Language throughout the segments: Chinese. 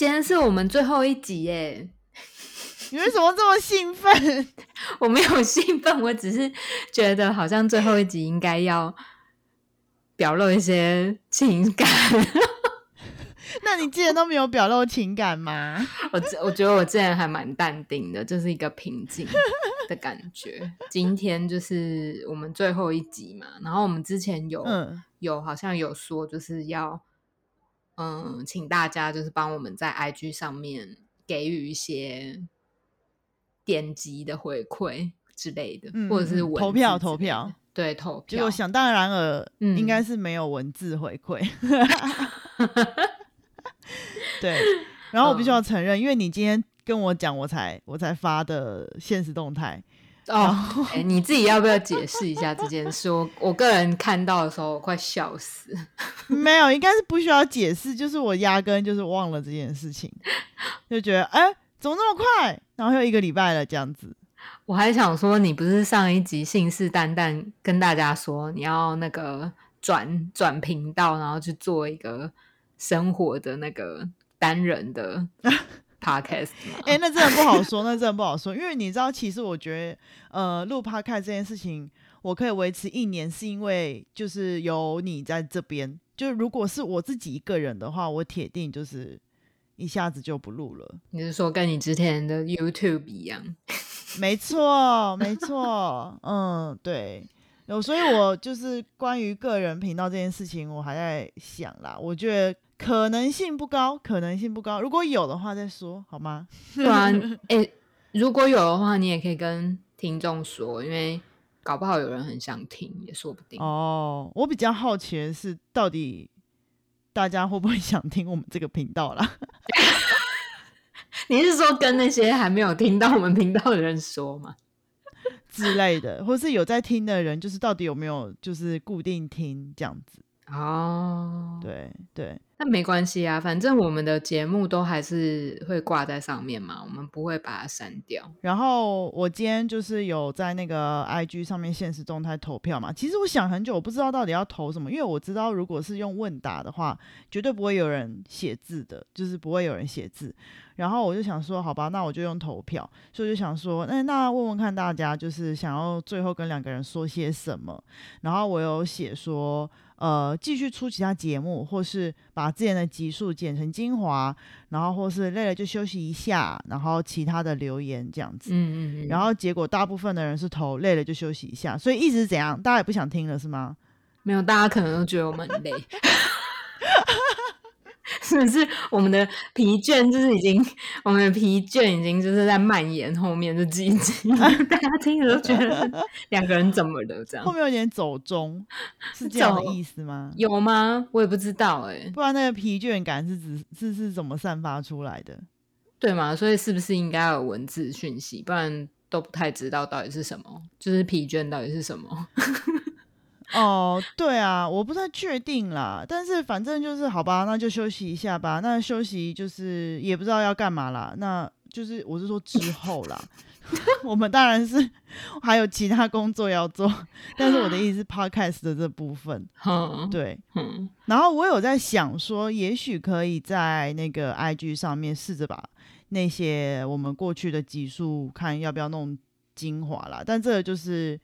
今天是我们最后一集耶！你为什么这么兴奋？我没有兴奋，我只是觉得好像最后一集应该要表露一些情感。那你之前都没有表露情感吗？我我觉得我之前还蛮淡定的，就是一个平静的感觉。今天就是我们最后一集嘛，然后我们之前有有好像有说就是要嗯，请大家就是帮我们在 IG 上面给予一些点击的回馈之类的，或者是投票投票，对投票。结果想当然尔，应该是没有文字回馈。对，然后我必须要承认，因为你今天跟我讲，我才我才发的现实动态哦。哎，你自己要不要解释一下这件事？我我个人看到的时候，我快笑死。没有，应该是不需要解释，就是我压根就是忘了这件事情，就觉得哎，怎么那么快？然后又一个礼拜了这样子。我还想说，你不是上一集信誓旦旦跟大家说你要那个转转频道，然后去做一个生活的那个。单人的 podcast，哎，那真的不好说，那真的不好说，因为你知道，其实我觉得，呃，录 podcast 这件事情，我可以维持一年，是因为就是有你在这边。就如果是我自己一个人的话，我铁定就是一下子就不录了。你是说跟你之前的 YouTube 一样？没错，没错，嗯，对，有，所以我就是关于个人频道这件事情，我还在想啦，我觉得。可能性不高，可能性不高。如果有的话再说，好吗？对啊，哎，如果有的话，你也可以跟听众说，因为搞不好有人很想听，也说不定。哦，我比较好奇的是，到底大家会不会想听我们这个频道啦？你是说跟那些还没有听到我们频道的人说吗？之类的，或是有在听的人，就是到底有没有就是固定听这样子？哦，对对，那没关系啊，反正我们的节目都还是会挂在上面嘛，我们不会把它删掉。然后我今天就是有在那个 IG 上面现实动态投票嘛，其实我想很久，我不知道到底要投什么，因为我知道如果是用问答的话，绝对不会有人写字的，就是不会有人写字。然后我就想说，好吧，那我就用投票，所以就想说，那那问问看大家，就是想要最后跟两个人说些什么。然后我有写说。呃，继续出其他节目，或是把之前的集数剪成精华，然后或是累了就休息一下，然后其他的留言这样子。嗯嗯嗯。然后结果大部分的人是投累了就休息一下，所以一直怎样，大家也不想听了是吗？没有，大家可能都觉得我们很累。是不是我们的疲倦就是已经，我们的疲倦已经就是在蔓延后面的几集，大家听着都觉得两个人怎么了？这样 后面有点走中，是这样的意思吗？有吗？我也不知道哎，不然那个疲倦感是指是是怎么散发出来的？对吗？所以是不是应该有文字讯息？不然都不太知道到底是什么，就是疲倦到底是什么？哦，对啊，我不太确定啦，但是反正就是好吧，那就休息一下吧。那休息就是也不知道要干嘛啦，那就是我是说之后啦，我们当然是还有其他工作要做，但是我的意思是 podcast 的这部分，对，然后我有在想说，也许可以在那个 IG 上面试着把那些我们过去的集数看要不要弄精华啦，但这个就是。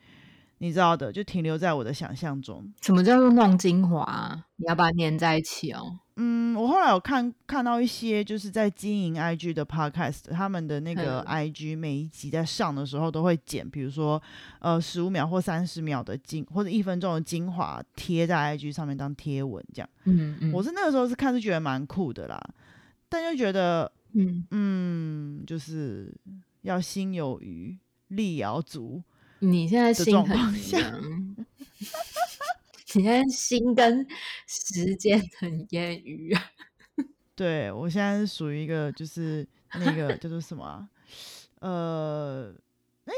你知道的，就停留在我的想象中。什么叫做弄精华？你要把它粘在一起哦。嗯，我后来有看看到一些就是在经营 IG 的 Podcast，他们的那个 IG 每一集在上的时候都会剪，比如说呃十五秒或三十秒的精或者一分钟的精华贴在 IG 上面当贴文这样。嗯嗯。我是那个时候是看是觉得蛮酷的啦，但就觉得嗯嗯，就是要心有余力要足。你现在心很凉，你现在心跟时间很烟雨啊。对我现在是属于一个，就是那个叫做什么？呃，哎，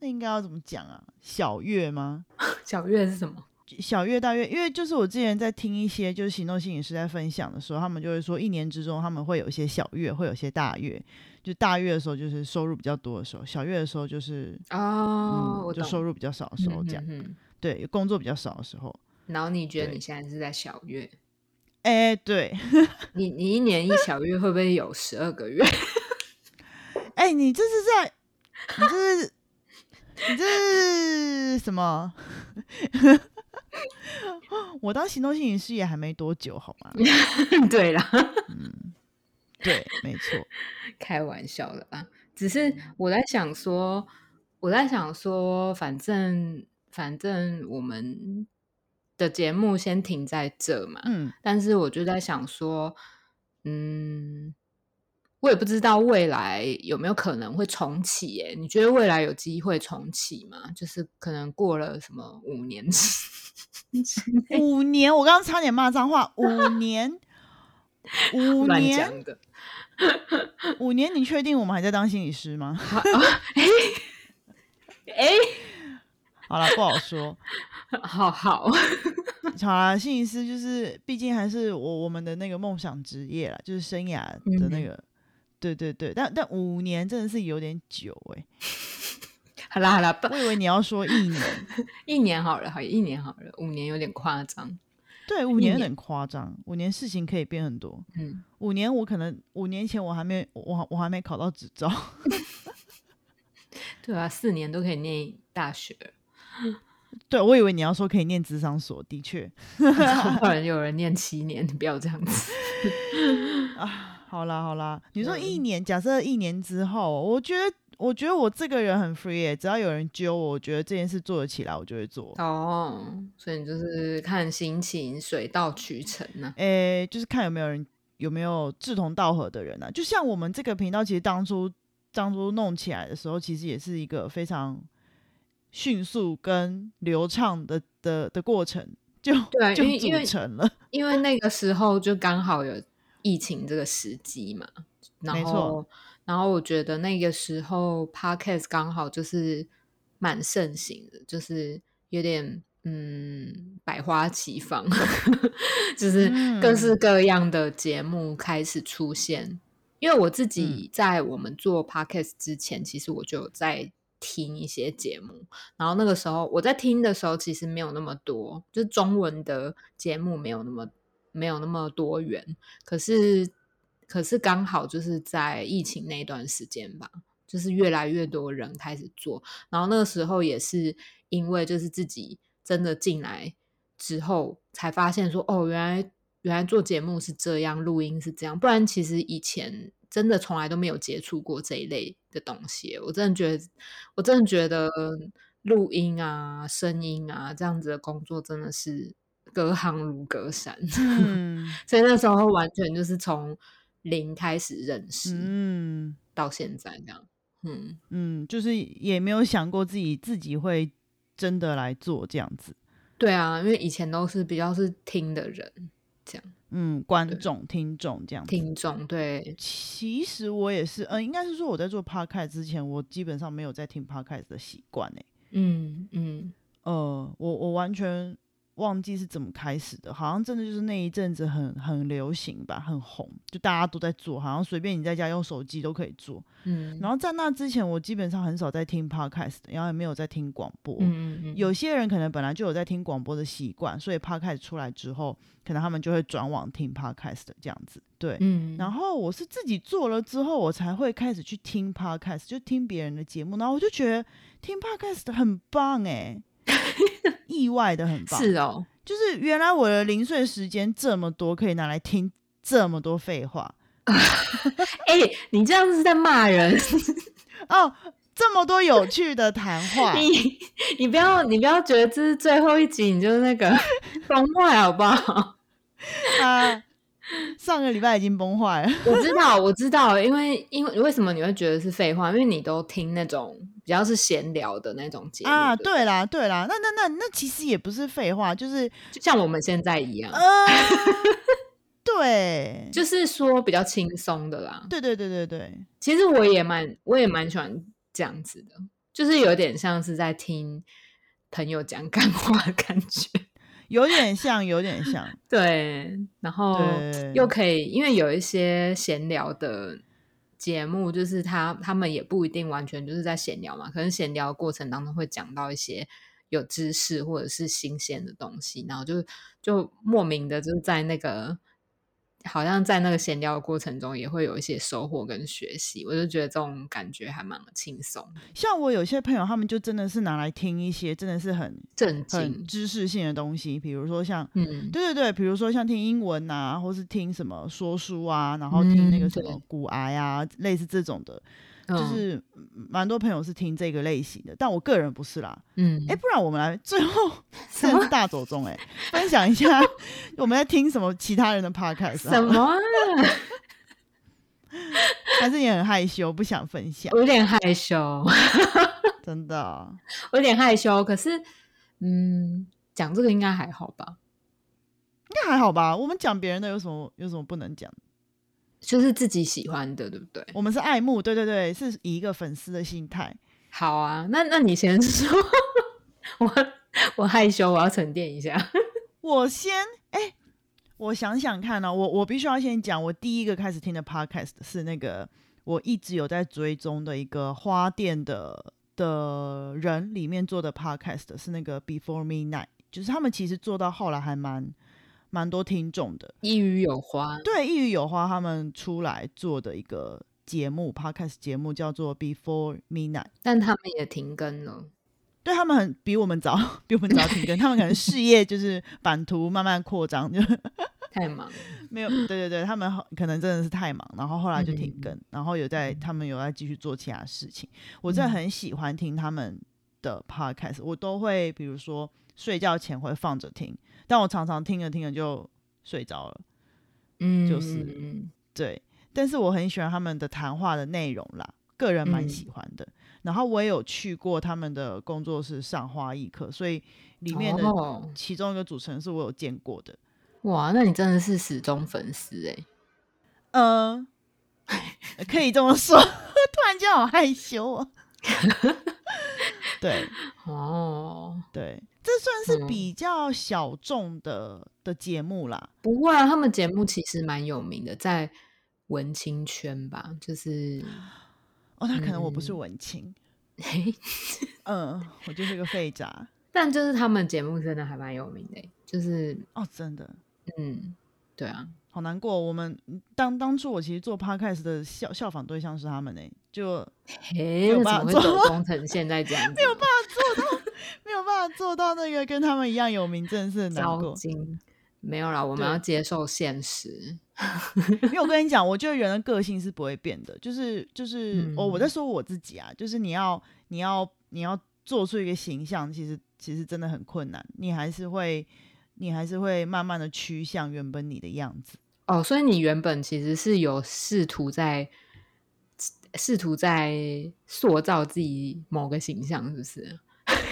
那应该要怎么讲啊？小月吗？小月是什么？小月大月，因为就是我之前在听一些就是行动心理师在分享的时候，他们就会说，一年之中他们会有一些小月，会有些大月。就大月的时候就是收入比较多的时候，小月的时候就是哦，就收入比较少的时候，这样，对，工作比较少的时候。然后你觉得你现在是在小月？哎，对，你你一年一小月会不会有十二个月？哎，你这是在，你这是，你这是什么？我当行动心理师也还没多久，好吗？对啦，嗯，对，没错，开玩笑的啦。只是我在想说，我在想说，反正反正我们的节目先停在这嘛。嗯，但是我就在想说，嗯，我也不知道未来有没有可能会重启。耶，你觉得未来有机会重启吗？就是可能过了什么五年？五年？我刚刚差点骂脏话。五年？五年？五年，你确定我们还在当心理师吗？哎，好了，不好说。好好好了，心理师就是，毕竟还是我我们的那个梦想职业啦，就是生涯的那个。对对对，但但五年真的是有点久 哎。好啦好啦，我以为你要说一年，一年好了，好一年好了，五年有点夸张。对，五年有点夸张，五年事情可以变很多。嗯，五年我可能五年前我还没我我还没考到执照。对啊，四年都可以念大学。对，我以为你要说可以念智商所，的确，有人有人念七年，你不要这样子。啊，好啦好啦，你说一年，假设一年之后，我觉得。我觉得我这个人很 free，只要有人揪我，我觉得这件事做得起来，我就会做。哦，所以你就是看心情，水到渠成呢。诶，就是看有没有人有没有志同道合的人呢？就像我们这个频道，其实当初当初弄起来的时候，其实也是一个非常迅速跟流畅的的的过程，就对，就组成了。因为那个时候就刚好有疫情这个时机嘛，然后。然后我觉得那个时候，podcast 刚好就是蛮盛行的，就是有点嗯百花齐放，就是各式各样的节目开始出现。因为我自己在我们做 podcast 之前，其实我就有在听一些节目。然后那个时候我在听的时候，其实没有那么多，就是中文的节目没有那么没有那么多元。可是。可是刚好就是在疫情那段时间吧，就是越来越多人开始做，然后那个时候也是因为就是自己真的进来之后才发现说，哦，原来原来做节目是这样，录音是这样，不然其实以前真的从来都没有接触过这一类的东西。我真的觉得，我真的觉得录音啊、声音啊这样子的工作真的是隔行如隔山，嗯，所以那时候完全就是从。零开始认识，嗯，到现在这样，嗯嗯，就是也没有想过自己自己会真的来做这样子。对啊，因为以前都是比较是听的人，这样，嗯，观众、听众这样。听众对，其实我也是，嗯，应该是说我在做 podcast 之前，我基本上没有在听 podcast 的习惯诶。嗯嗯，呃，我我完全。忘记是怎么开始的，好像真的就是那一阵子很很流行吧，很红，就大家都在做，好像随便你在家用手机都可以做。嗯，然后在那之前，我基本上很少在听 podcast，然后也没有在听广播。嗯嗯嗯。有些人可能本来就有在听广播的习惯，所以 podcast 出来之后，可能他们就会转往听 podcast 这样子。对，嗯。然后我是自己做了之后，我才会开始去听 podcast，就听别人的节目，然后我就觉得听 podcast 很棒哎。意外的很棒，是哦，就是原来我的零碎时间这么多，可以拿来听这么多废话。哎，你这样是在骂人 哦！这么多有趣的谈话，你你不要你不要觉得这是最后一集，你就那个崩坏好不好？啊，上个礼拜已经崩坏了。我知道，我知道，因为因为为什么你会觉得是废话？因为你都听那种。比较是闲聊的那种节目啊，对啦，对啦，那那那那其实也不是废话，就是就像我们现在一样，对，就是说比较轻松的啦。对对对对对，其实我也蛮我也蛮喜欢这样子的，就是有点像是在听朋友讲干话的感觉，有点像，有点像，对，然后又可以因为有一些闲聊的。节目就是他，他们也不一定完全就是在闲聊嘛，可能闲聊过程当中会讲到一些有知识或者是新鲜的东西，然后就就莫名的就是在那个好像在那个闲聊的过程中，也会有一些收获跟学习，我就觉得这种感觉还蛮轻松。像我有些朋友，他们就真的是拿来听一些真的是很正经、知识性的东西，比如说像，嗯，对对对，比如说像听英文啊，或是听什么说书啊，然后听那个什么骨癌啊，类似这种的。就是蛮多朋友是听这个类型的，但我个人不是啦。嗯，哎，不然我们来最后是大走中哎，分享一下我们在听什么其他人的 podcast？什么？还是你很害羞，不想分享？我有点害羞，真的，我有点害羞。可是，嗯，讲这个应该还好吧？应该还好吧？我们讲别人的有什么有什么不能讲？就是自己喜欢的，对不对？我们是爱慕，对对对，是以一个粉丝的心态。好啊，那那你先说，我我害羞，我要沉淀一下。我先，哎，我想想看呢，我我必须要先讲，我第一个开始听的 podcast 是那个我一直有在追踪的一个花店的的人里面做的 podcast，是那个 Before Midnight，就是他们其实做到后来还蛮。蛮多听众的，一语有花，对，一语有花，他们出来做的一个节目，podcast 节目叫做 Before Midnight，但他们也停更了，对他们很比我们早，比我们早停更，他们可能事业就是版图慢慢扩张，就 太忙，没有，对对对，他们可能真的是太忙，然后后来就停更，然后有在他们有在继续做其他事情，我真的很喜欢听他们的 podcast，我都会比如说睡觉前会放着听。但我常常听着听着就睡着了，嗯，就是对。但是我很喜欢他们的谈话的内容啦，个人蛮喜欢的。然后我也有去过他们的工作室上花艺课，所以里面的其中一个主持人是我有见过的。哇，那你真的是始终粉丝哎。嗯，可以这么说。突然间好害羞啊。对，哦，对。这算是比较小众的的节目啦。不会啊，他们节目其实蛮有名的，在文青圈吧。就是哦，那可能我不是文青，嗯，我就是个废渣。但就是他们节目真的还蛮有名的，就是哦，真的，嗯，对啊。好难过，我们当当初我其实做 podcast 的效效仿对象是他们呢，就没有办法做工成现在这样子，没有办法做到，没有办法做到那个跟他们一样有名，真的是难过。没有啦，我们要接受现实。因为我跟你讲，我觉得人的个性是不会变的，就是就是哦我在说我自己啊，就是你要你要你要做出一个形象，其实其实真的很困难，你还是会你还是会慢慢的趋向原本你的样子。哦，所以你原本其实是有试图在试图在塑造自己某个形象，是不是？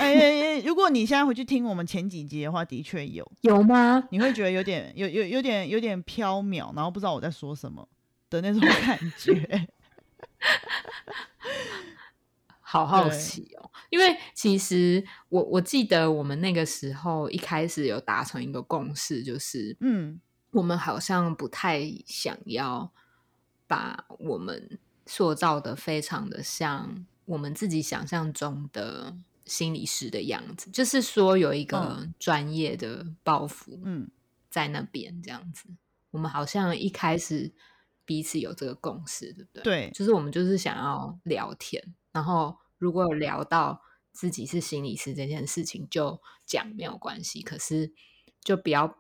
哎哎哎！如果你现在回去听我们前几集的话，的确有有吗？你会觉得有点有有有点有点飘渺，然后不知道我在说什么的那种感觉。好好奇哦，因为其实我我记得我们那个时候一开始有达成一个共识，就是嗯。我们好像不太想要把我们塑造的非常的像我们自己想象中的心理师的样子，就是说有一个专业的包袱，嗯，在那边这样子。我们好像一开始彼此有这个共识，对不对？对，就是我们就是想要聊天，然后如果聊到自己是心理师这件事情，就讲没有关系，可是就不要。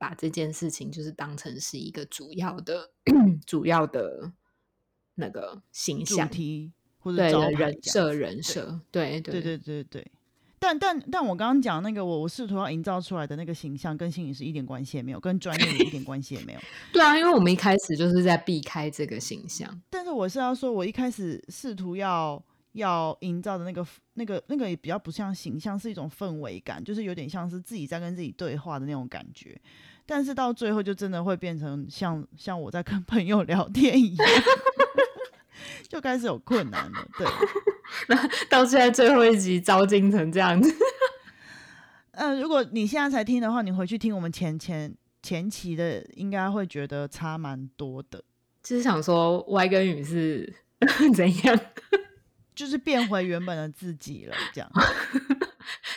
把这件事情就是当成是一个主要的、主要的那个形象题或者人设、人设，对对对对对。但但但我刚刚讲那个，我我试图要营造出来的那个形象，跟心理师一点关系也没有，跟专业一点关系也没有。对啊，因为我们一开始就是在避开这个形象。但是我是要说，我一开始试图要要营造的那个、那个、那个也比较不像形象，是一种氛围感，就是有点像是自己在跟自己对话的那种感觉。但是到最后就真的会变成像像我在跟朋友聊天一样，就开始有困难了。对，那到现在最后一集招金成这样子。嗯，如果你现在才听的话，你回去听我们前前前期的，应该会觉得差蛮多的。就是想说歪跟雨是 怎样？就是变回原本的自己了，这样。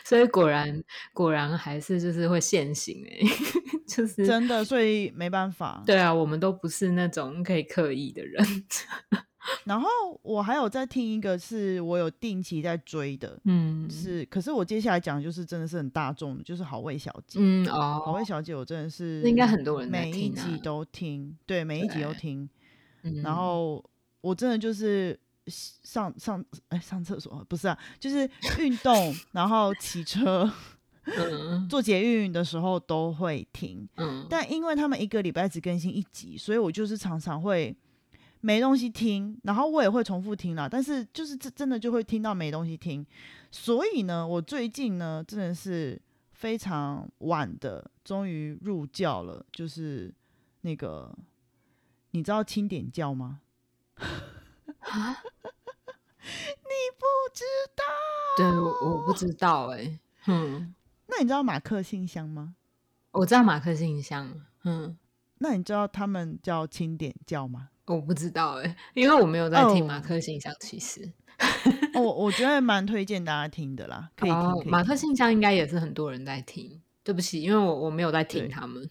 所以果然果然还是就是会现形哎。就是真的，所以没办法。对啊，我们都不是那种可以刻意的人。然后我还有在听一个，是我有定期在追的，嗯，是，可是我接下来讲就是真的是很大众的，就是好味小姐，嗯哦，好味小姐我真的是应该很多人每一集都听，对，每一集都听，然后我真的就是上上哎上厕所不是啊，就是运动，然后骑车，做捷运的时候都会听，嗯，但因为他们一个礼拜只更新一集，所以我就是常常会。没东西听，然后我也会重复听了，但是就是真真的就会听到没东西听，所以呢，我最近呢真的是非常晚的，终于入教了，就是那个你知道清点教吗？啊？你不知道？对，我不知道哎。嗯，那你知道马克信箱吗？我知道马克信箱。嗯，那你知道他们叫清点教吗？我不知道哎，因为我没有在听马克信箱。其实，我我觉得 蛮推荐大家听的啦，可以听。马克信箱应该也是很多人在听。对不起，因为我我没有在听他们。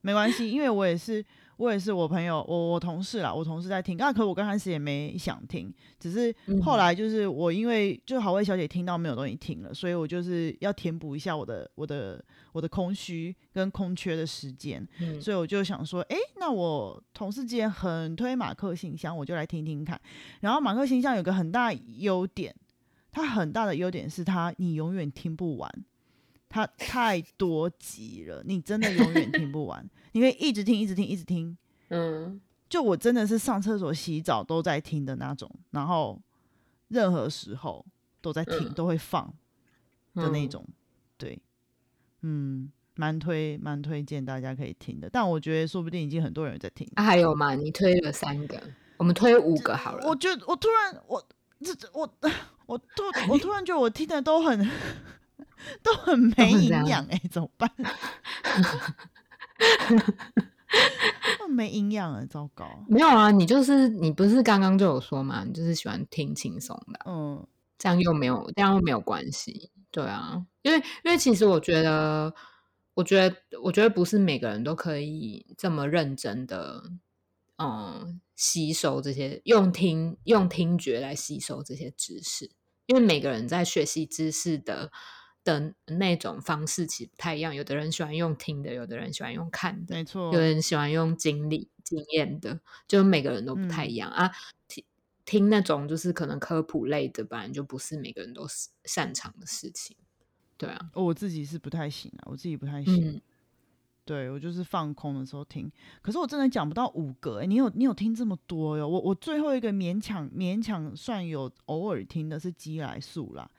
没关系，因为我也是。我也是，我朋友，我我同事啦，我同事在听，啊，可我刚开始也没想听，只是后来就是我因为就好味小姐听到没有东西听了，所以我就是要填补一下我的我的我的空虚跟空缺的时间，所以我就想说，哎，那我同事之前很推马克信箱，我就来听听看。然后马克信箱有个很大优点，它很大的优点是它你永远听不完。它太多集了，你真的永远听不完。你可以一直听，一直听，一直听。嗯，就我真的是上厕所、洗澡都在听的那种，然后任何时候都在听，都会放的那种。对，嗯，蛮推蛮推荐大家可以听的。但我觉得说不定已经很多人在听。啊，还有吗？你推了三个，我们推五个好了。我觉得我突然我这我我突我突然觉得我听的都很。都很没营养哎，怎么办？没营养啊，糟糕！没有啊，你就是你不是刚刚就有说嘛，你就是喜欢听轻松的，嗯，这样又没有，这样又没有关系，对啊，因为因为其实我觉得，我觉得，我觉得不是每个人都可以这么认真的，嗯，吸收这些用听用听觉来吸收这些知识，因为每个人在学习知识的。的那种方式其实不太一样，有的人喜欢用听的，有的人喜欢用看的，没错。有人喜欢用经历经验的，就每个人都不太一样啊。听听那种就是可能科普类的，本来就不是每个人都擅长的事情。对啊，我自己是不太行啊，我自己不太行。对我就是放空的时候听，可是我真的讲不到五个。哎，你有你有听这么多哟？我我最后一个勉强勉强算有偶尔听的是鸡来素啦。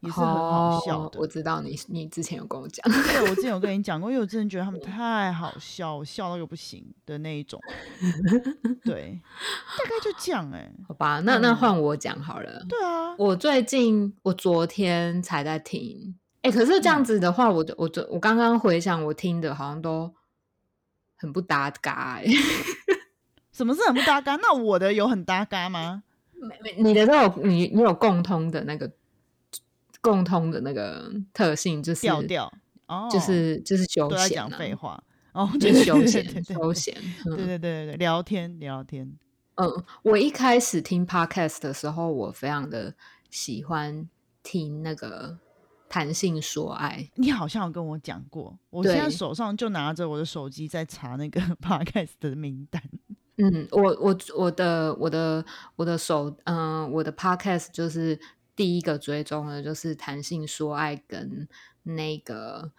也是很好笑的，我知道你你之前有跟我讲，对，我之前有 跟你讲过，因为我真的觉得他们太好笑，笑到又不行的那一种。对，大概就这样哎，好吧，那那换我讲好了。对啊，我最近我昨天才在听，哎，可是这样子的话，我我我刚刚回想我听的，好像都很不搭嘎哎。什么是很不搭嘎？那我的有很搭嘎吗？没没，你的都有你你有共通的那个。共通的那个特性就是调调，哦，就是就是休闲，讲废话，哦，就是休闲休闲，对对对对对，聊天聊天。嗯，我一开始听 podcast 的时候，我非常的喜欢听那个弹性说爱。你好像有跟我讲过，我现在手上就拿着我的手机在查那个 podcast 的名单。嗯，我我我的我的我的手，嗯，我的 podcast 就是。第一个追踪的就是弹性说爱跟那个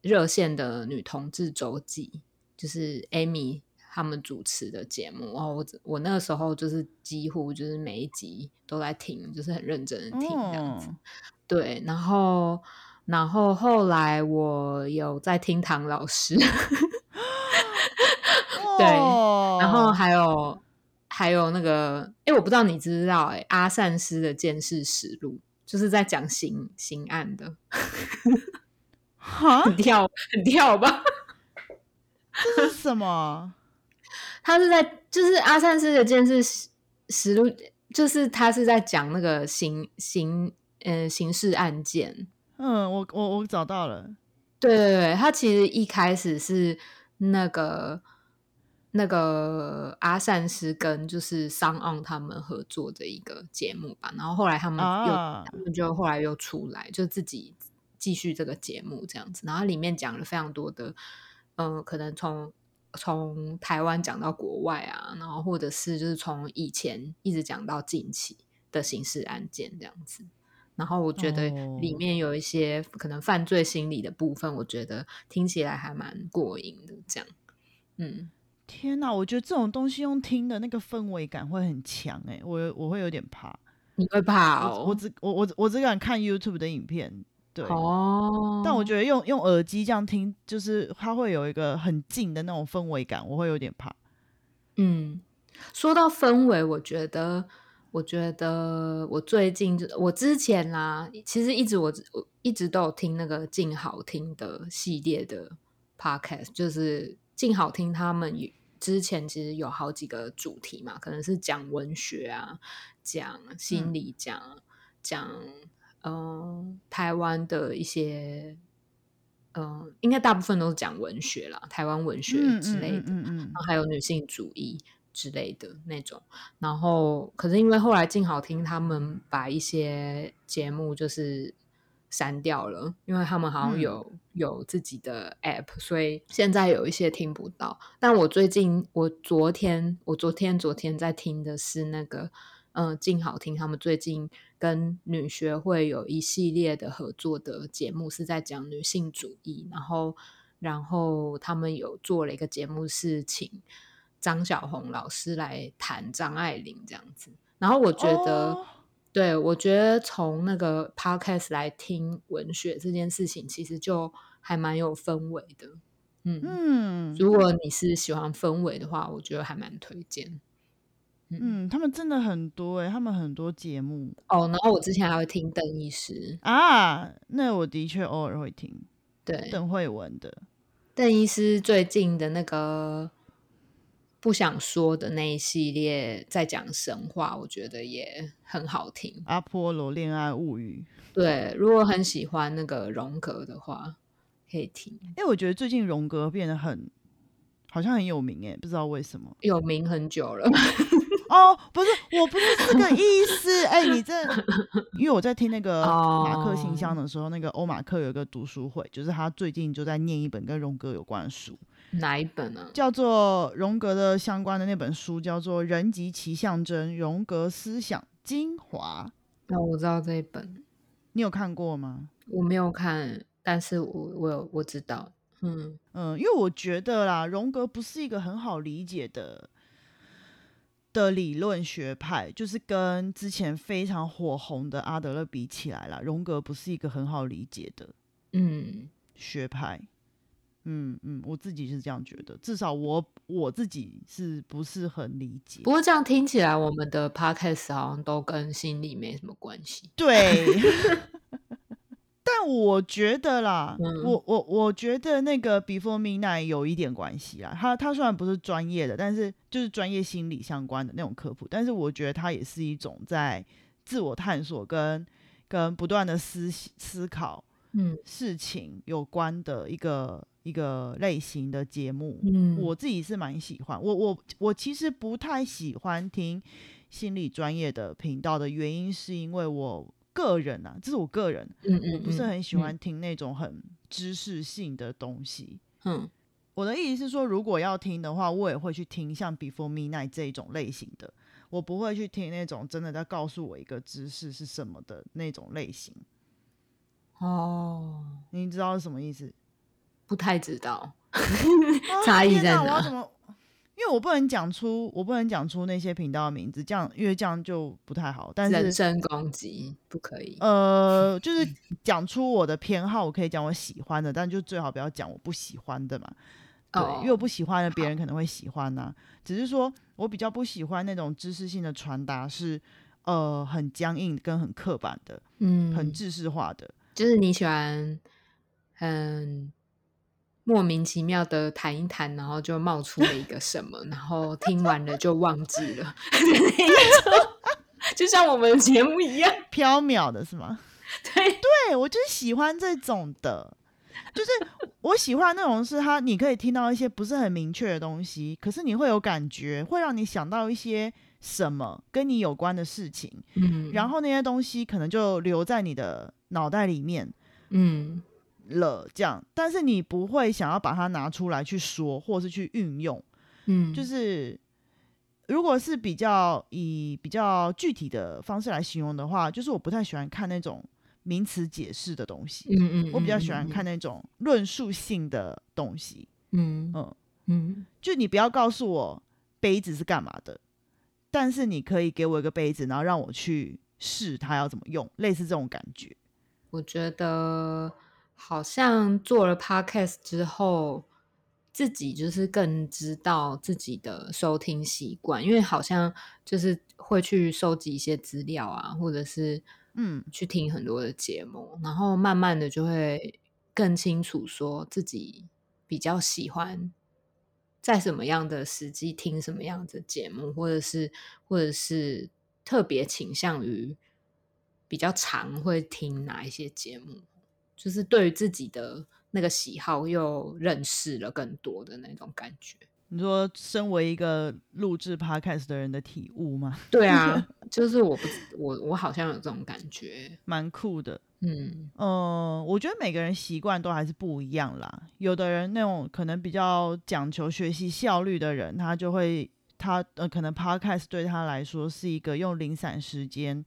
热线的女同志周记，就是 Amy 他们主持的节目。然后我我那个时候就是几乎就是每一集都在听，就是很认真的听这样子。对，然后然后后来我有在听唐老师，对，然后还有。还有那个，哎，我不知道你知不知道，哎，阿善师的监视实录，就是在讲刑刑案的，很跳，很跳吧？这是什么？他是在，就是阿善师的监视实实录，就是他是在讲那个刑刑，呃，刑事案件。嗯，我我我找到了，对对对，他其实一开始是那个那个阿善师跟就是商昂他们合作的一个节目吧，然后后来他们又他们就后来又出来，就自己继续这个节目这样子，然后里面讲了非常多的，嗯，可能从从台湾讲到国外啊，然后或者是就是从以前一直讲到近期的刑事案件这样子。然后我觉得里面有一些可能犯罪心理的部分，我觉得听起来还蛮过瘾的。这样，嗯，天哪，我觉得这种东西用听的那个氛围感会很强哎，我我会有点怕。你会怕哦？我只我我我只敢看 YouTube 的影片，对哦。但我觉得用用耳机这样听，就是它会有一个很近的那种氛围感，我会有点怕。嗯，说到氛围，我觉得。我觉得我最近就我之前啦，其实一直我我一直都有听那个静好听的系列的 podcast，就是静好听他们之前其实有好几个主题嘛，可能是讲文学啊，讲心理，讲讲嗯台湾的一些嗯，应该大部分都是讲文学啦，台湾文学之类的，嗯嗯，然后还有女性主义。之类的那种，然后可是因为后来静好听他们把一些节目就是删掉了，因为他们好像有有自己的 app，所以现在有一些听不到。但我最近我昨天我昨天昨天在听的是那个嗯静好听他们最近跟女学会有一系列的合作的节目，是在讲女性主义，然后然后他们有做了一个节目是请。张小红老师来谈张爱玲这样子，然后我觉得，对我觉得从那个 podcast 来听文学这件事情，其实就还蛮有氛围的。嗯嗯，如果你是喜欢氛围的话，我觉得还蛮推荐。嗯，他们真的很多哎，他们很多节目哦。然后我之前还会听邓医师啊，那我的确偶尔会听。对，邓慧文的邓医师最近的那个。不想说的那一系列在讲神话，我觉得也很好听。《阿波罗恋爱物语》对，如果很喜欢那个荣格的话，可以听。因为我觉得最近荣格变得很，好像很有名哎，不知道为什么有名很久了。哦，不是，我不是这个意思。哎，你这，因为我在听那个马克信箱的时候，那个欧马克有一个读书会，就是他最近就在念一本跟荣格有关的书。哪一本呢？叫做荣格的相关的那本书，叫做《人及其象征：荣格思想精华》。那我知道这一本，你有看过吗？我没有看，但是我我有我知道。嗯嗯，因为我觉得啦，荣格不是一个很好理解的的理论学派，就是跟之前非常火红的阿德勒比起来啦，荣格不是一个很好理解的嗯学派。嗯嗯，我自己是这样觉得，至少我我自己是不是很理解？不过这样听起来，我们的 podcast 好像都跟心理没什么关系。对，但我觉得啦，我我我觉得那个 Before Midnight 有一点关系啊。他他虽然不是专业的，但是就是专业心理相关的那种科普，但是我觉得它也是一种在自我探索跟跟不断的思思考嗯事情有关的一个。一个类型的节目，嗯，我自己是蛮喜欢。我我我其实不太喜欢听心理专业的频道的原因，是因为我个人啊，这是我个人，嗯嗯，我不是很喜欢听那种很知识性的东西。嗯，我的意思是说，如果要听的话，我也会去听像 Before Midnight 这一种类型的，我不会去听那种真的在告诉我一个知识是什么的那种类型。哦，你知道是什么意思？不太知道 差异在哪？因为我不能讲出，我不能讲出那些频道的名字，这样因为这样就不太好。但是人身攻击不可以。呃，就是讲出我的偏好，我可以讲我喜欢的，但就最好不要讲我不喜欢的嘛。对，因为我不喜欢的，别人可能会喜欢呢。只是说我比较不喜欢那种知识性的传达，是呃很僵硬跟很刻板的，嗯，很知识化的。就是你喜欢很。莫名其妙的谈一谈，然后就冒出了一个什么，然后听完了就忘记了，就像我们节目一样，飘渺的是吗？对，对我就是喜欢这种的。就是我喜欢那种是他，你可以听到一些不是很明确的东西，可是你会有感觉，会让你想到一些什么跟你有关的事情，嗯，然后那些东西可能就留在你的脑袋里面，嗯，了这样，但是你不会想要把它拿出来去说，或是去运用，嗯，就是如果是比较以比较具体的方式来形容的话，就是我不太喜欢看那种。名词解释的东西，嗯嗯，我比较喜欢看那种论述性的东西，嗯嗯嗯，就你不要告诉我杯子是干嘛的，但是你可以给我一个杯子，然后让我去试它要怎么用，类似这种感觉。我觉得好像做了 podcast 之后，自己就是更知道自己的收听习惯，因为好像就是会去收集一些资料啊，或者是。嗯，去听很多的节目，然后慢慢的就会更清楚说自己比较喜欢在什么样的时机听什么样的节目，或者是或者是特别倾向于比较常会听哪一些节目，就是对于自己的那个喜好又认识了更多的那种感觉。你说，身为一个录制 podcast 的人的体悟吗？对啊，就是我不，我我好像有这种感觉，蛮酷的。嗯嗯，我觉得每个人习惯都还是不一样啦。有的人那种可能比较讲求学习效率的人，他就会他呃，可能 podcast 对他来说是一个用零散时间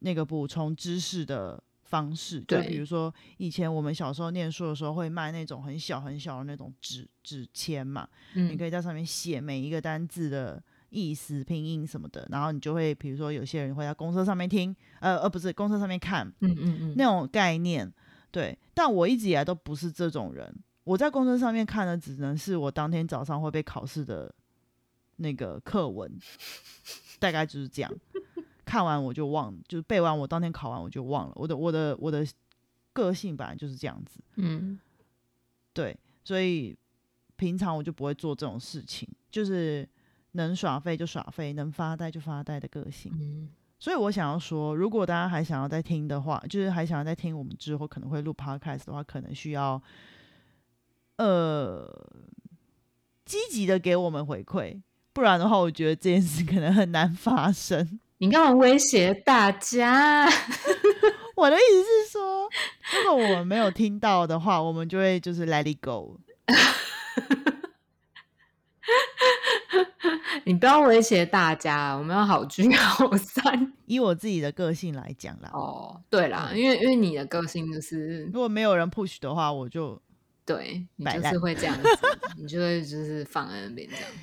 那个补充知识的。方式，就比如说以前我们小时候念书的时候，会卖那种很小很小的那种纸纸签嘛，你可以在上面写每一个单字的意思、拼音什么的，然后你就会，比如说有些人会在公车上面听，呃呃，不是公车上面看，嗯嗯嗯，那种概念，对。但我一直以来都不是这种人，我在公车上面看的只能是我当天早上会被考试的那个课文，大概就是这样。看完我就忘，就是背完我当天考完我就忘了。我的我的我的个性本来就是这样子，嗯，对，所以平常我就不会做这种事情，就是能耍废就耍废，能发呆就发呆的个性。嗯，所以我想要说，如果大家还想要再听的话，就是还想要再听我们之后可能会录 podcast 的话，可能需要呃积极的给我们回馈，不然的话，我觉得这件事可能很难发生。你干嘛威胁大家？我的意思是说，如果我们没有听到的话，我们就会就是 let it go。你不要威胁大家，我们要好聚好散。以我自己的个性来讲啦，哦，对啦，因为因为你的个性就是，如果没有人 push 的话，我就对你就是会这样子，你就会就是放在那边这样子。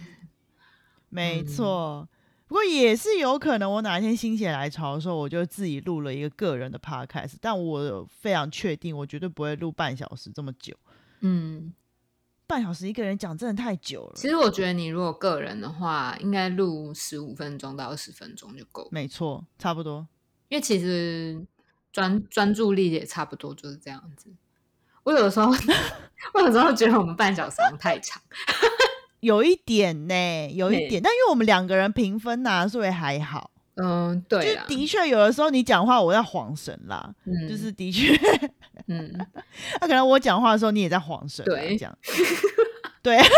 没错。不过也是有可能，我哪一天心血来潮的时候，我就自己录了一个个人的 podcast。但我非常确定，我绝对不会录半小时这么久。嗯，半小时一个人讲真的太久了。其实我觉得，你如果个人的话，应该录十五分钟到二十分钟就够。没错，差不多。因为其实专专注力也差不多就是这样子。我有的时候，我有时候觉得我们半小时太长。有一点呢，有一点，但因为我们两个人平分呐，所以还好。嗯，对，就的确有的时候你讲话我在晃神啦，嗯就是的确，嗯，那可能我讲话的时候你也在晃神，对，这样，对。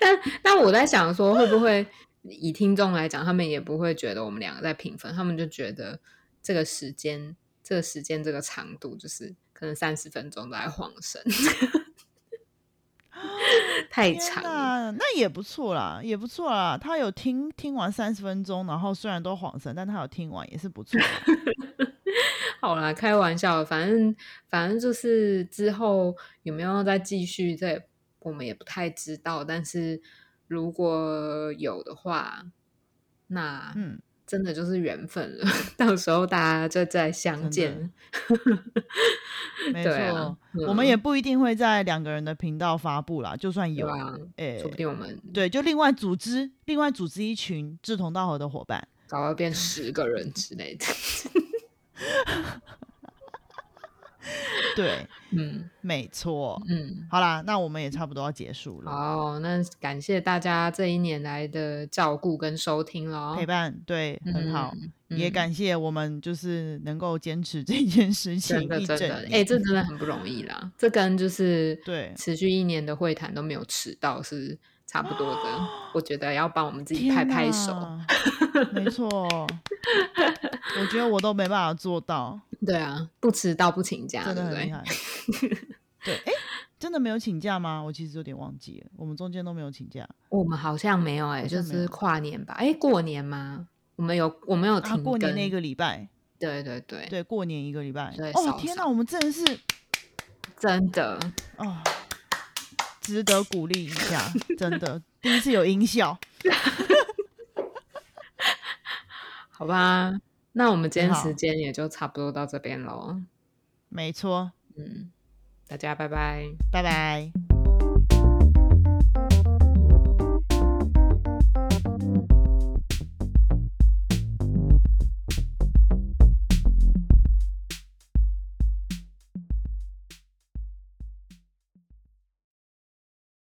但但我在想说，会不会以听众来讲，他们也不会觉得我们两个在平分，他们就觉得这个时间、这个时间、这个长度，就是可能三十分钟都在晃神。太长，那也不错啦，也不错啦。他有听听完三十分钟，然后虽然都晃神，但他有听完也是不错。好啦，开玩笑，反正反正就是之后有没有再继续，这我们也不太知道。但是如果有的话，那嗯。真的就是缘分了，到时候大家就再相见。没 错，我们也不一定会在两个人的频道发布啦，就算有，哎，说不定我们对，就另外组织，另外组织一群志同道合的伙伴，搞到变十个人之类的。对，嗯，没错，嗯，好啦，那我们也差不多要结束了。好，那感谢大家这一年来的照顾跟收听喽，陪伴，对，很好，也感谢我们就是能够坚持这件事情，真的真的，哎，这真的很不容易啦，这跟就是对。持续一年的会谈都没有迟到是差不多的，我觉得要帮我们自己拍拍手，没错，我觉得我都没办法做到。对啊，不迟到不请假，真的很厉害。对，哎，真的没有请假吗？我其实有点忘记了，我们中间都没有请假。我们好像没有，哎，就是跨年吧？哎，过年吗？我们有，我们有停过年那个礼拜。对对对，对，过年一个礼拜。对，哦天哪，我们真的是真的哦，值得鼓励一下，真的第一次有音效，好吧。那我们今天时间也就差不多到这边喽。没错，嗯，大家拜拜，拜拜。